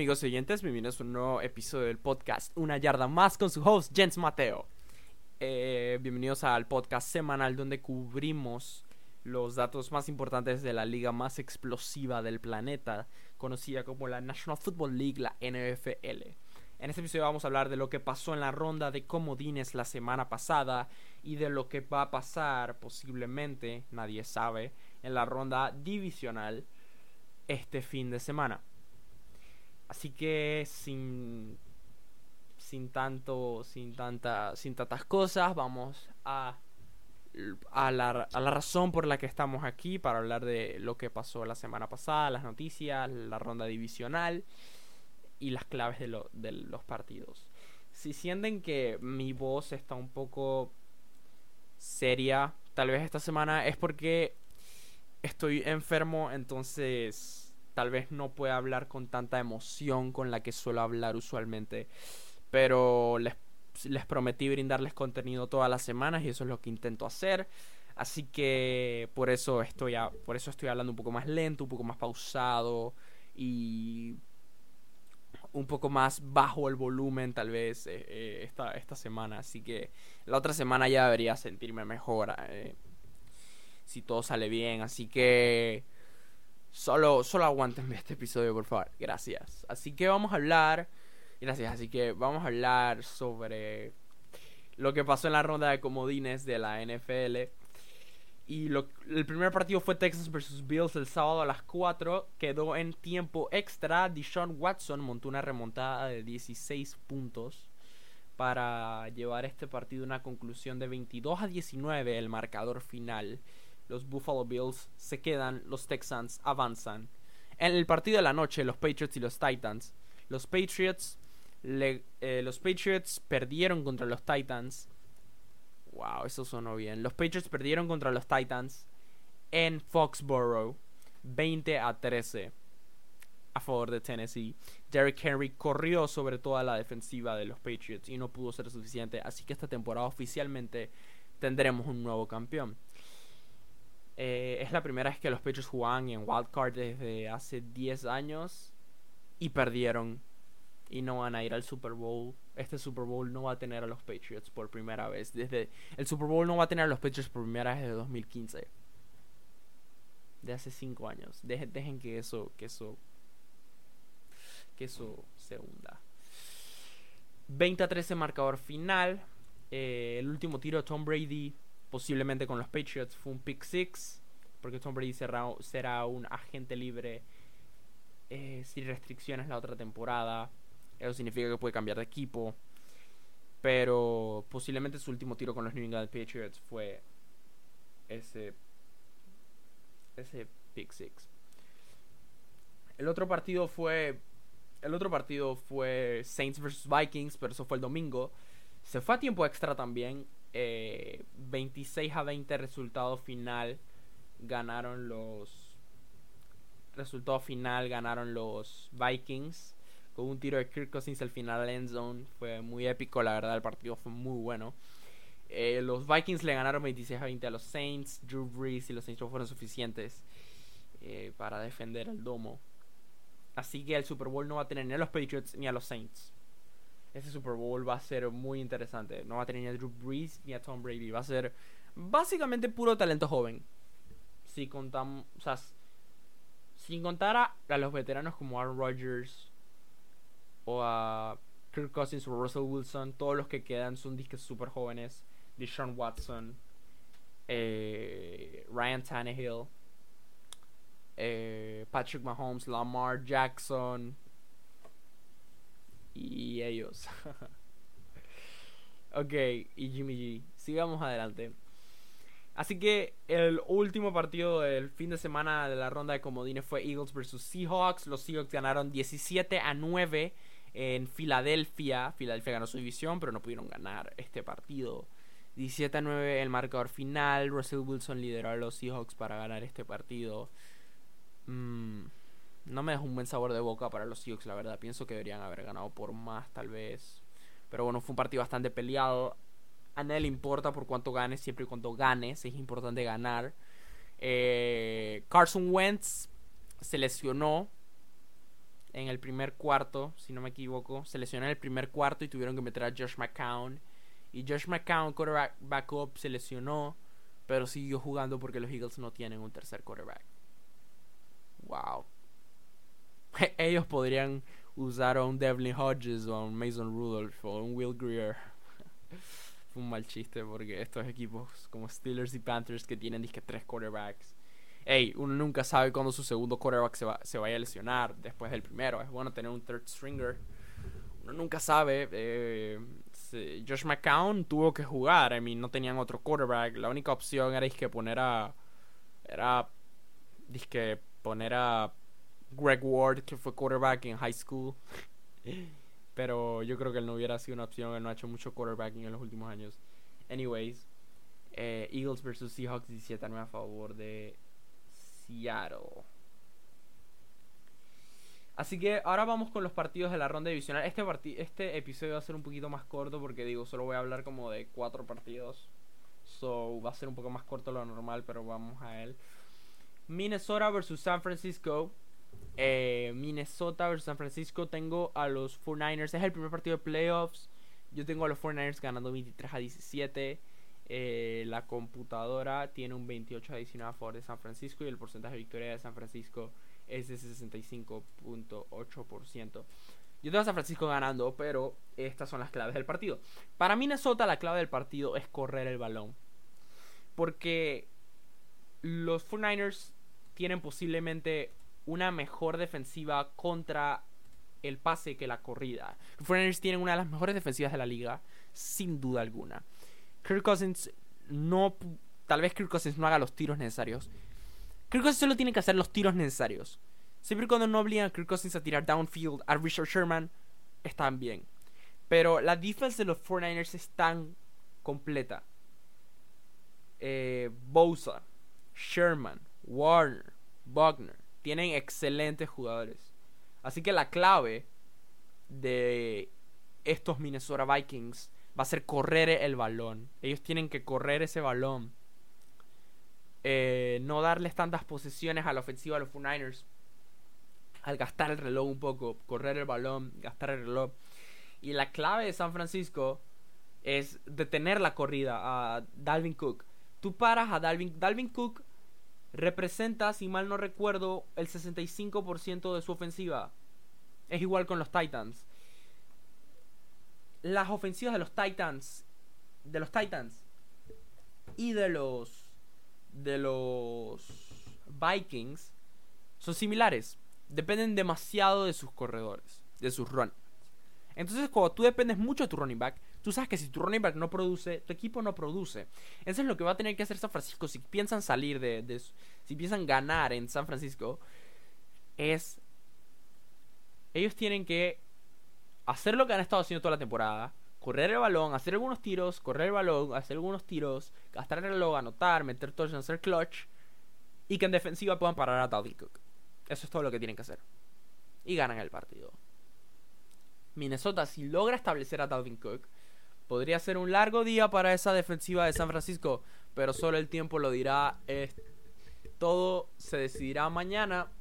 Amigos oyentes, bienvenidos a un nuevo episodio del podcast Una yarda más con su host Jens Mateo. Eh, bienvenidos al podcast semanal donde cubrimos los datos más importantes de la liga más explosiva del planeta, conocida como la National Football League, la NFL. En este episodio vamos a hablar de lo que pasó en la ronda de comodines la semana pasada y de lo que va a pasar posiblemente, nadie sabe, en la ronda divisional este fin de semana. Así que sin sin tanto sin tanta sin tantas cosas, vamos a a la, a la razón por la que estamos aquí para hablar de lo que pasó la semana pasada, las noticias, la ronda divisional y las claves de, de los partidos. Si sienten que mi voz está un poco seria, tal vez esta semana es porque estoy enfermo, entonces tal vez no pueda hablar con tanta emoción con la que suelo hablar usualmente. Pero les, les prometí brindarles contenido todas las semanas y eso es lo que intento hacer. Así que por eso estoy por eso estoy hablando un poco más lento, un poco más pausado y un poco más bajo el volumen tal vez eh, eh, esta, esta semana. Así que la otra semana ya debería sentirme mejor eh, si todo sale bien. Así que Solo, solo aguantenme este episodio, por favor. Gracias. Así que vamos a hablar. Gracias. Así que vamos a hablar sobre lo que pasó en la ronda de comodines de la NFL. Y lo, el primer partido fue Texas vs. Bills el sábado a las 4. Quedó en tiempo extra. Deshaun Watson montó una remontada de 16 puntos para llevar este partido a una conclusión de 22 a 19, el marcador final los Buffalo Bills se quedan, los Texans avanzan. En el partido de la noche, los Patriots y los Titans. Los Patriots, eh, los Patriots perdieron contra los Titans. Wow, eso sonó bien. Los Patriots perdieron contra los Titans en Foxborough 20 a 13 a favor de Tennessee. Derrick Henry corrió sobre toda la defensiva de los Patriots y no pudo ser suficiente. Así que esta temporada oficialmente tendremos un nuevo campeón. Eh, es la primera vez que los Patriots jugaban en Wildcard desde hace 10 años y perdieron y no van a ir al Super Bowl. Este Super Bowl no va a tener a los Patriots por primera vez. Desde el Super Bowl no va a tener a los Patriots por primera vez desde 2015. De hace 5 años. Dejen, que eso que eso que eso se hunda. 20 a 13 marcador final. Eh, el último tiro Tom Brady posiblemente con los Patriots fue un pick six, porque Tom Brady será, un agente libre eh, sin restricciones la otra temporada. Eso significa que puede cambiar de equipo. Pero posiblemente su último tiro con los New England Patriots fue ese, ese pick six. El otro partido fue el otro partido fue Saints vs Vikings, pero eso fue el domingo. Se fue a tiempo extra también 26 eh, a 20 resultado final ganaron los resultado final ganaron los Vikings. Con un tiro de Kirk Cousins al final end zone fue muy épico la verdad el partido fue muy bueno. Eh, los Vikings le ganaron 26 a 20 a los Saints. Drew Brees y los Saints fueron suficientes eh, para defender el domo. Así que el Super Bowl no va a tener ni a los Patriots ni a los Saints ese Super Bowl va a ser muy interesante. No va a tener ni a Drew Brees ni a Tom Brady. Va a ser básicamente puro talento joven. Si contamos, o sea, sin contar a, los veteranos como Aaron Rodgers o a Kirk Cousins o Russell Wilson, todos los que quedan son disques super jóvenes. Deshaun Watson, eh, Ryan Tannehill, eh, Patrick Mahomes, Lamar Jackson, y ellos. ok, y Jimmy G. Sigamos adelante. Así que el último partido del fin de semana de la ronda de comodines fue Eagles vs Seahawks. Los Seahawks ganaron 17 a 9 en Filadelfia. Filadelfia ganó su división, pero no pudieron ganar este partido. 17 a 9 el marcador final. Russell Wilson lideró a los Seahawks para ganar este partido. Mmm no me deja un buen sabor de boca para los Seahawks, la verdad. Pienso que deberían haber ganado por más, tal vez. Pero bueno, fue un partido bastante peleado. A nadie le importa por cuánto ganes, siempre y cuando ganes. Es importante ganar. Eh, Carson Wentz se lesionó en el primer cuarto, si no me equivoco. Se lesionó en el primer cuarto y tuvieron que meter a Josh McCown. Y Josh McCown, quarterback backup, se lesionó, pero siguió jugando porque los Eagles no tienen un tercer quarterback. Wow. Ellos podrían usar a un Devlin Hodges o a un Mason Rudolph o a un Will Greer. Fue un mal chiste porque estos equipos como Steelers y Panthers que tienen disque tres quarterbacks. Ey, uno nunca sabe cuándo su segundo quarterback se, va, se vaya a lesionar después del primero. Es bueno tener un third stringer. Uno nunca sabe. Eh, Josh McCown tuvo que jugar. I mean, no tenían otro quarterback. La única opción era que poner a. Era. Disque poner a Greg Ward, que fue quarterback en high school. Pero yo creo que él no hubiera sido una opción. Él no ha hecho mucho quarterbacking en los últimos años. Anyways, eh, Eagles versus Seahawks 17 a favor de Seattle. Así que ahora vamos con los partidos de la ronda divisional. Este, este episodio va a ser un poquito más corto porque digo, solo voy a hablar como de cuatro partidos. So va a ser un poco más corto lo normal, pero vamos a él. Minnesota versus San Francisco. Eh, Minnesota versus San Francisco. Tengo a los 49ers. Es el primer partido de playoffs. Yo tengo a los 49ers ganando 23 a 17. Eh, la computadora tiene un 28 a 19 a favor de San Francisco y el porcentaje de victoria de San Francisco es de 65.8%. Yo tengo a San Francisco ganando, pero estas son las claves del partido. Para Minnesota la clave del partido es correr el balón. Porque los 49ers tienen posiblemente una mejor defensiva contra el pase que la corrida. Los 49ers tienen una de las mejores defensivas de la liga, sin duda alguna. Kirk Cousins no. Tal vez Kirk Cousins no haga los tiros necesarios. Kirk Cousins solo tiene que hacer los tiros necesarios. Siempre y cuando no obligan a Kirk Cousins a tirar downfield a Richard Sherman, están bien. Pero la defensa de los 49ers es tan completa. Eh, Bosa, Sherman, Warner, Wagner. Tienen excelentes jugadores. Así que la clave de estos Minnesota Vikings va a ser correr el balón. Ellos tienen que correr ese balón. Eh, no darles tantas posesiones a la ofensiva a los 49ers. Al gastar el reloj un poco, correr el balón, gastar el reloj. Y la clave de San Francisco es detener la corrida a Dalvin Cook. Tú paras a Dalvin. Dalvin Cook representa, si mal no recuerdo, el 65% de su ofensiva. Es igual con los Titans las ofensivas de los Titans, de los Titans y de los de los Vikings son similares. Dependen demasiado de sus corredores, de sus running Entonces, cuando tú dependes mucho de tu running back, tú sabes que si tu running back no produce, tu equipo no produce. Eso es lo que va a tener que hacer San Francisco si piensan salir de, de si piensan ganar en San Francisco. Es ellos tienen que hacer lo que han estado haciendo toda la temporada, correr el balón, hacer algunos tiros, correr el balón, hacer algunos tiros, gastar el reloj, anotar, meter touchdowns, hacer clutch y que en defensiva puedan parar a Dalvin Cook. Eso es todo lo que tienen que hacer. Y ganan el partido. Minnesota, si logra establecer a Dalvin Cook, podría ser un largo día para esa defensiva de San Francisco, pero solo el tiempo lo dirá. todo se decidirá mañana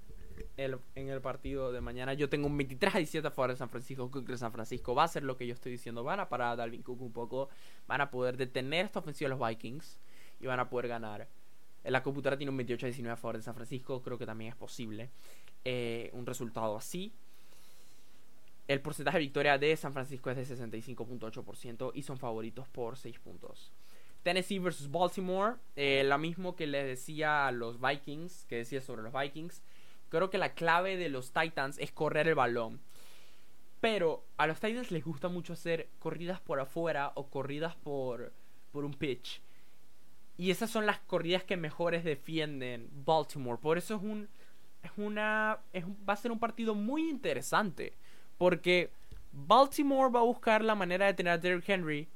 en el partido de mañana. Yo tengo un 23 a 17 a favor de San Francisco. Cook de San Francisco va a ser lo que yo estoy diciendo. Van a parar a Dalvin Cook un poco. Van a poder detener esta ofensiva de los Vikings. Y van a poder ganar. La computadora tiene un 28 a 19 a favor de San Francisco. Creo que también es posible eh, un resultado así. El porcentaje de victoria de San Francisco es de 65.8% y son favoritos por 6 puntos. Tennessee versus Baltimore, eh, lo mismo que les decía a los Vikings, que decía sobre los Vikings. Creo que la clave de los Titans es correr el balón. Pero a los Titans les gusta mucho hacer corridas por afuera o corridas por, por un pitch. Y esas son las corridas que mejores defienden Baltimore. Por eso es un. Es una. va a ser un partido muy interesante. Porque Baltimore va a buscar la manera de tener a Derrick Henry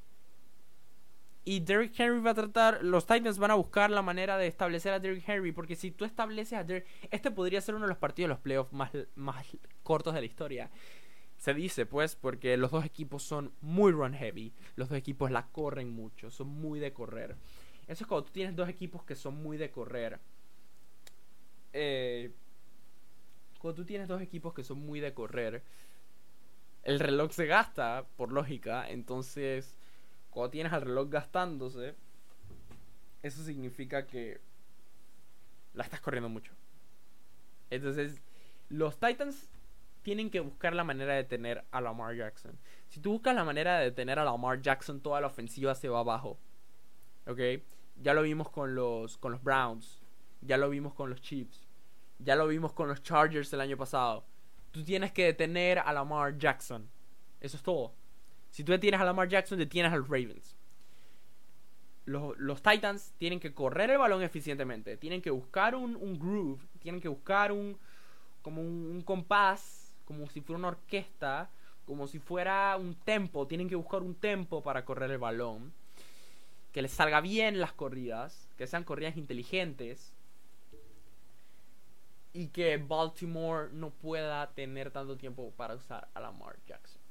y Derrick Henry va a tratar, los Titans van a buscar la manera de establecer a Derrick Henry, porque si tú estableces a Derrick, este podría ser uno de los partidos de los playoffs más, más cortos de la historia. Se dice, pues, porque los dos equipos son muy run heavy, los dos equipos la corren mucho, son muy de correr. Eso es cuando tú tienes dos equipos que son muy de correr. Eh, cuando tú tienes dos equipos que son muy de correr, el reloj se gasta, por lógica. Entonces, cuando tienes al reloj gastándose, eso significa que la estás corriendo mucho. Entonces, los Titans tienen que buscar la manera de detener a Lamar Jackson. Si tú buscas la manera de detener a Lamar Jackson, toda la ofensiva se va abajo. ¿Ok? Ya lo vimos con los, con los Browns. Ya lo vimos con los Chiefs. Ya lo vimos con los Chargers el año pasado. Tú tienes que detener a Lamar Jackson. Eso es todo. Si tú detienes a Lamar Jackson, detienes a los Ravens. Los, Titans tienen que correr el balón eficientemente. Tienen que buscar un, un groove. Tienen que buscar un. como un compás como si fuera una orquesta, como si fuera un tempo, tienen que buscar un tempo para correr el balón, que les salga bien las corridas, que sean corridas inteligentes y que Baltimore no pueda tener tanto tiempo para usar a Lamar Jackson.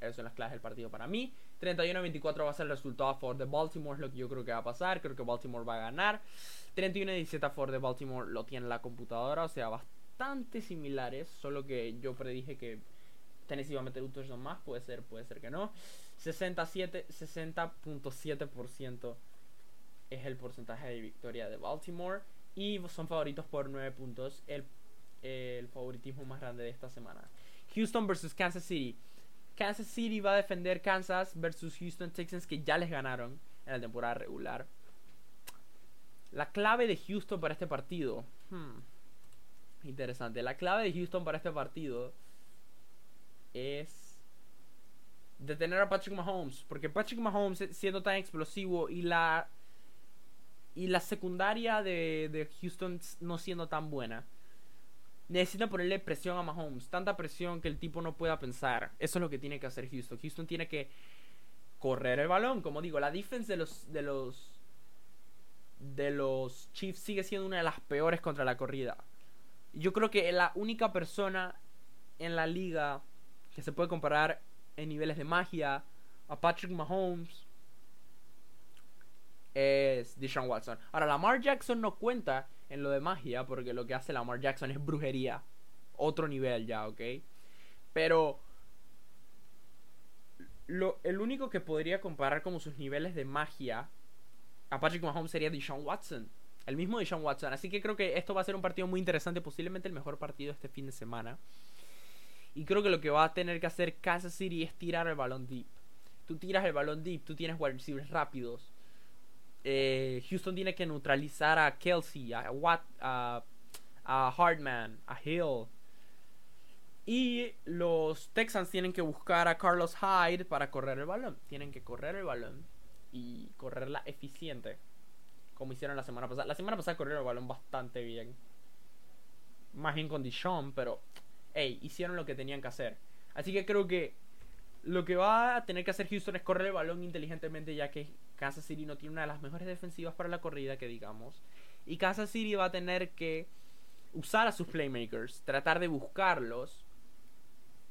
Esas son las claves del partido para mí. 31-24 va a ser el resultado a favor de Baltimore, es lo que yo creo que va a pasar. Creo que Baltimore va a ganar. 31-17 a favor de Baltimore lo tiene la computadora, o sea, bastante similares, solo que yo predije que Tennessee iba a meter un touchdown más, puede ser, puede ser que no. 67, 60.7% es el porcentaje de victoria de Baltimore y son favoritos por 9 puntos, el, favoritismo más grande de esta semana. Houston versus Kansas City. Kansas City va a defender Kansas versus Houston Texans que ya les ganaron en la temporada regular. La clave de Houston para este partido. Hmm interesante. La clave de Houston para este partido es detener a Patrick Mahomes. Porque Patrick Mahomes siendo tan explosivo y la y la secundaria de, de Houston no siendo tan buena. Necesita ponerle presión a Mahomes. Tanta presión que el tipo no pueda pensar. Eso es lo que tiene que hacer Houston. Houston tiene que correr el balón. Como digo, la defense de los, de los, de los Chiefs sigue siendo una de las peores contra la corrida. Yo creo que la única persona en la liga que se puede comparar en niveles de magia a Patrick Mahomes es Deshaun Watson. Ahora, Lamar Jackson no cuenta en lo de magia porque lo que hace Lamar Jackson es brujería. Otro nivel ya, ¿ok? Pero lo, el único que podría comparar como sus niveles de magia a Patrick Mahomes sería Deshaun Watson. El mismo de Sean Watson. Así que creo que esto va a ser un partido muy interesante. Posiblemente el mejor partido este fin de semana. Y creo que lo que va a tener que hacer Kansas City es tirar el balón deep. Tú tiras el balón deep, tú tienes wide receivers rápidos. Eh, Houston tiene que neutralizar a Kelsey, a Watt, a, a Hartman, a Hill. Y los Texans tienen que buscar a Carlos Hyde para correr el balón. Tienen que correr el balón y correrla eficiente como hicieron la semana pasada. La semana pasada corrieron el balón bastante bien. Más bien con Dishon, pero hey, hicieron lo que tenían que hacer. Así que creo que lo que va a tener que hacer Houston es correr el balón inteligentemente, ya que Kansas City no tiene una de las mejores defensivas para la corrida, que digamos. Y Kansas City va a tener que usar a sus playmakers, tratar de buscarlos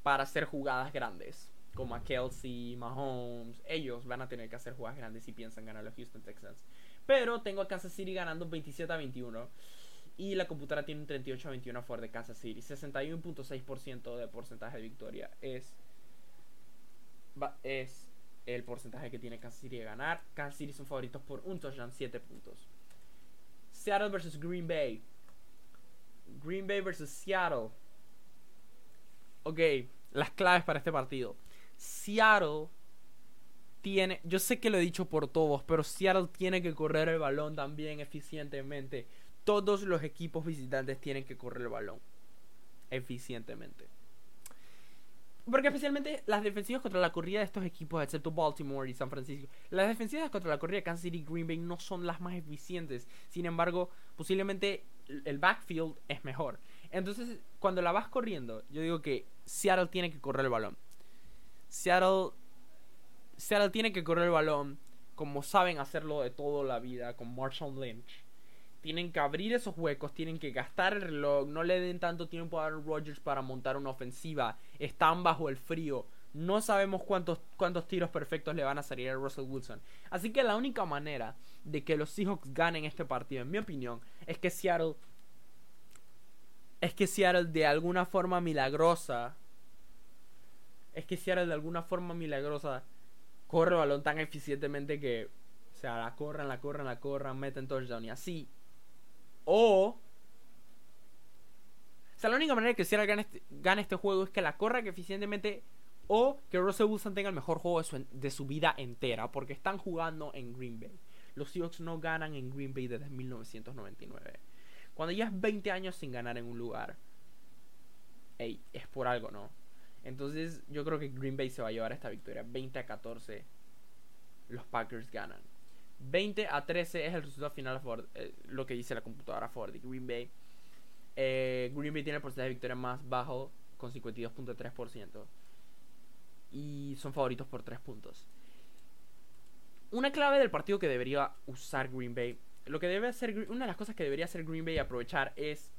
para hacer jugadas grandes. Como a Kelsey, Mahomes, ellos van a tener que hacer jugadas grandes si piensan ganar a los Houston Texans. Pero tengo a Kansas City ganando 27 a 21. Y la computadora tiene un 38 a 21 a favor de Kansas City. 61.6% de porcentaje de victoria es, es el porcentaje que tiene Kansas City de ganar. Kansas City son favoritos por un touchdown, 7 puntos. Seattle versus Green Bay. Green Bay versus Seattle. Ok, las claves para este partido. Seattle tiene, yo sé que lo he dicho por todos, pero Seattle tiene que correr el balón también eficientemente. Todos los equipos visitantes tienen que correr el balón eficientemente. Porque especialmente las defensivas contra la corrida de estos equipos, excepto Baltimore y San Francisco, las defensivas contra la corrida de Kansas City y Green Bay no son las más eficientes. Sin embargo, posiblemente el backfield es mejor. Entonces, cuando la vas corriendo, yo digo que Seattle tiene que correr el balón. Seattle Seattle tiene que correr el balón como saben hacerlo de toda la vida con Marshall Lynch. Tienen que abrir esos huecos, tienen que gastar el reloj, no le den tanto tiempo a Aaron Rodgers para montar una ofensiva. Están bajo el frío. No sabemos cuántos, cuántos tiros perfectos le van a salir a Russell Wilson. Así que la única manera de que los Seahawks ganen este partido, en mi opinión, es que Seattle es que Seattle de alguna forma milagrosa. Es que Seattle de alguna forma milagrosa corre el balón tan eficientemente que. O sea, la corran, la corran, la corran, meten touchdown y así. O. O sea, la única manera que Seattle gane este, este juego es que la corra que eficientemente. O que Russell Wilson tenga el mejor juego de su, de su vida entera. Porque están jugando en Green Bay. Los Seahawks no ganan en Green Bay desde 1999. Cuando ya es 20 años sin ganar en un lugar, ey, es por algo, ¿no? Entonces yo creo que Green Bay se va a llevar esta victoria. 20 a 14, los Packers ganan. 20 a 13 es el resultado final, for, eh, lo que dice la computadora Ford de Green Bay. Eh, Green Bay tiene el porcentaje de victoria más bajo, con 52.3%. Y son favoritos por 3 puntos. Una clave del partido que debería usar Green Bay lo que debe hacer una de las cosas que debería hacer Green Bay aprovechar es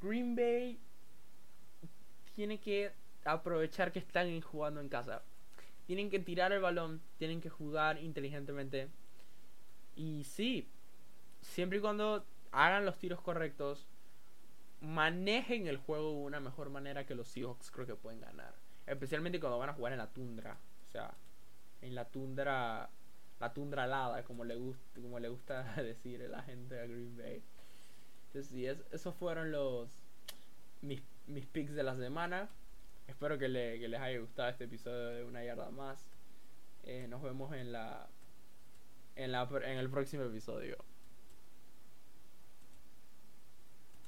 Green Bay tiene que aprovechar que están jugando en casa. Tienen que tirar el balón, tienen que jugar inteligentemente. Y sí, siempre y cuando hagan los tiros correctos, manejen el juego de una mejor manera que los Seahawks creo que pueden ganar. Especialmente cuando van a jugar en la tundra. O sea, en la tundra la tundra alada, como le, gusta, como le gusta decir la gente de Green Bay. Entonces, sí, esos fueron los mis picks de la semana. Espero que, les haya gustado este episodio de Una Yarda Más. Eh, nos vemos en la, en la en el próximo episodio.